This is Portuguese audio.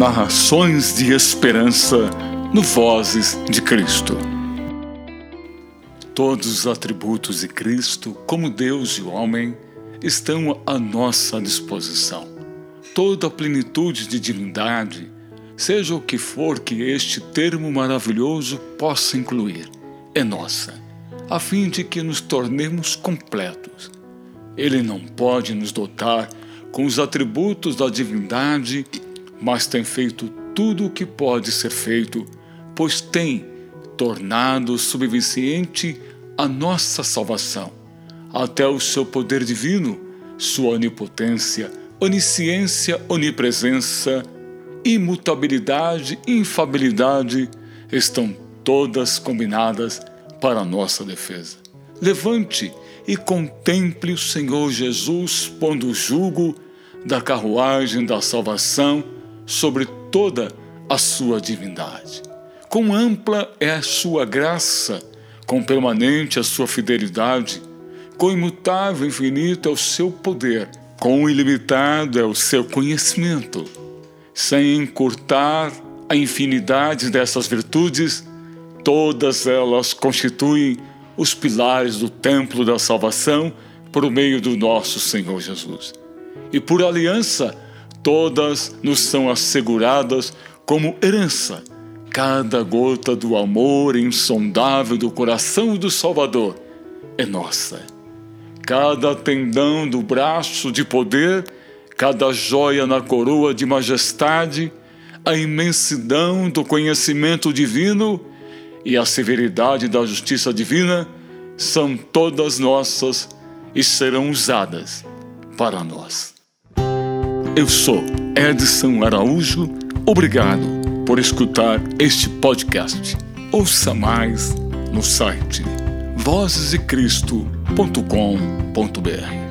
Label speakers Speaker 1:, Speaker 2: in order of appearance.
Speaker 1: Narrações de Esperança no Vozes de Cristo. Todos os atributos de Cristo, como Deus e homem, estão à nossa disposição. Toda a plenitude de divindade, seja o que for que este termo maravilhoso possa incluir, é nossa, a fim de que nos tornemos completos. Ele não pode nos dotar com os atributos da divindade, mas tem feito tudo o que pode ser feito, pois tem tornado subviciente a nossa salvação, até o seu poder divino, sua onipotência, onisciência, onipresença, imutabilidade infabilidade estão todas combinadas para a nossa defesa. Levante e contemple o Senhor Jesus pondo o jugo da carruagem da salvação sobre toda a sua divindade. Quão ampla é a sua graça, quão permanente a sua fidelidade, quão imutável e infinito é o seu poder, quão ilimitado é o seu conhecimento. Sem encurtar a infinidade dessas virtudes, todas elas constituem os pilares do templo da salvação por meio do nosso Senhor Jesus. E por aliança, todas nos são asseguradas como herança. Cada gota do amor insondável do coração do Salvador é nossa. Cada tendão do braço de poder, cada joia na coroa de majestade, a imensidão do conhecimento divino e a severidade da justiça divina são todas nossas e serão usadas para nós. Eu sou Edson Araújo, obrigado por escutar este podcast. Ouça mais no site vozesdecristo.com.br.